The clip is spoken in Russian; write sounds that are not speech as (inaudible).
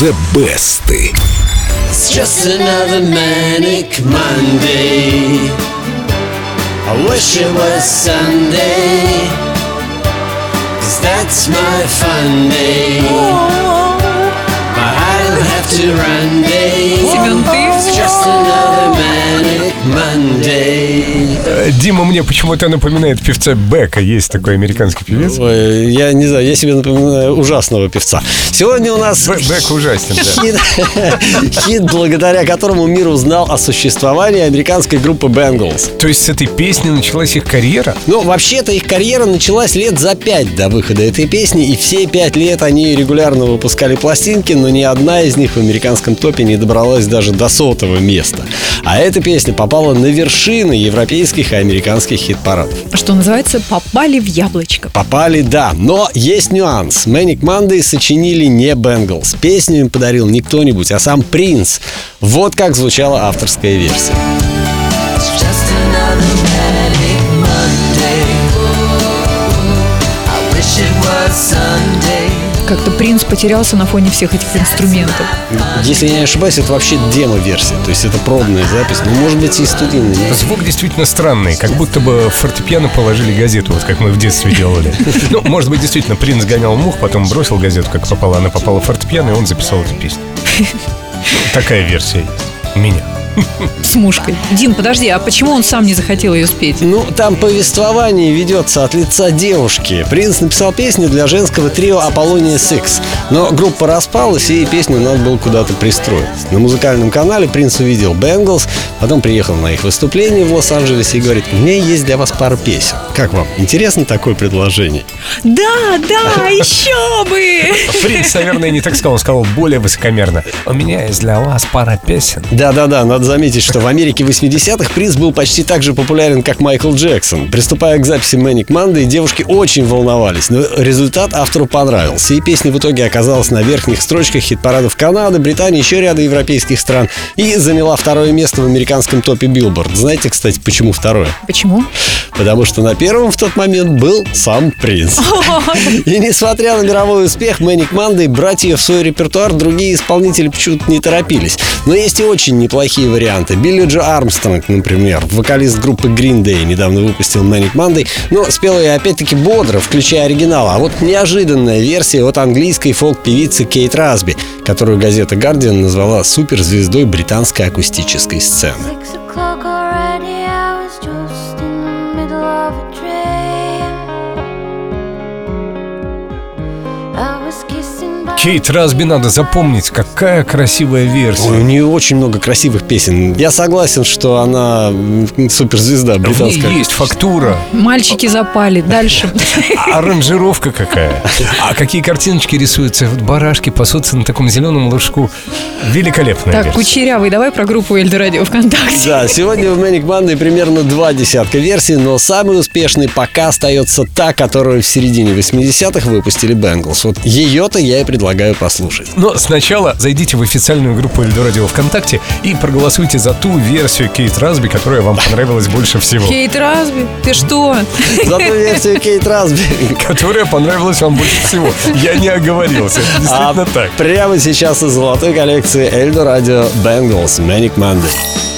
the best. It's just another manic Monday. I wish it was Sunday. Cause that's my fun day. But I don't have to run day. It's just another manic Monday. Дима мне почему-то напоминает певца Бека. Есть такой американский певец. Ой, я не знаю, я себе напоминаю ужасного певца. Сегодня у нас Б- Бек ужасен, да. хит, хит, благодаря которому мир узнал о существовании американской группы Bengals. То есть с этой песни началась их карьера? Ну, вообще-то их карьера началась лет за пять до выхода этой песни, и все пять лет они регулярно выпускали пластинки, но ни одна из них в американском топе не добралась даже до сотого места. А эта песня попала на вершины европейских американских хит-парадов. Что называется, попали в яблочко. Попали, да, но есть нюанс. Manic Monday сочинили не Бенглс. Песню им подарил не кто-нибудь, а сам Принц. Вот как звучала авторская версия. It's just another Как-то принц потерялся на фоне всех этих инструментов. Если я не ошибаюсь, это вообще демо-версия. То есть это пробная запись. Ну, может быть, и студийная. Звук действительно странный, как будто бы в фортепиано положили газету, вот как мы в детстве делали. Ну, может быть, действительно, принц гонял мух, потом бросил газету, как попала, она попала в фортепиано, и он записал эту песню. Такая версия есть. У меня. (laughs) С мушкой. Дин, подожди, а почему он сам не захотел ее спеть? Ну, там повествование ведется от лица девушки. Принц написал песню для женского трио Аполлония Six. Но группа распалась, и песню надо было куда-то пристроить. На музыкальном канале принц увидел Бенглс, потом приехал на их выступление в Лос-Анджелесе и говорит, у меня есть для вас пара песен. Как вам? Интересно такое предложение? Да, да, (laughs) еще бы! Принц, наверное, не так сказал, он сказал более высокомерно. У меня есть для вас пара песен. Да-да-да, надо заметить, что в Америке 80-х принц был почти так же популярен, как Майкл Джексон. Приступая к записи Manic Monday, девушки очень волновались, но результат автору понравился, и песня в итоге оказалась на верхних строчках хит-парадов Канады, Британии, еще ряда европейских стран и заняла второе место в американском топе Билборд. Знаете, кстати, почему второе? Почему? Потому что на первом в тот момент был сам принц. (laughs) И несмотря на мировой успех Manic Monday, брать ее в свой репертуар другие исполнители почему-то не торопились. Но есть и очень неплохие варианты. Билли Джо Армстронг, например, вокалист группы Green Day, недавно выпустил Manic Monday, но спел ее опять-таки бодро, включая оригинал. А вот неожиданная версия от английской фолк-певицы Кейт Расби, которую газета Guardian назвала суперзвездой британской акустической сцены. Кейт Расби надо запомнить, какая красивая Ой, у версия. нее очень много красивых песен. Я согласен, что она суперзвезда В ней британская. есть фактура, Мальчики запали. Дальше. аранжировка какая. А какие картиночки рисуются? Вот барашки пасутся на таком зеленом лужку. Великолепная Так, версия. Кучерявый, давай про группу Эльдо Радио ВКонтакте. Да, сегодня в Manic Monday примерно два десятка версий, но самой успешной пока остается та, которую в середине 80-х выпустили Bengals. Вот ее-то я и предлагаю послушать. Но сначала зайдите в официальную группу Эльдо Радио ВКонтакте и проголосуйте за ту версию Кейт Расби, которая вам понравилась больше всего. Кейт Расби, ты что? За ту версию Кейт Расби. Которая понравилась вам больше всего. Я не оговорился. Это А действительно так. прямо сейчас из золотой коллекции Эльдо Радио Bengals Manic Monday.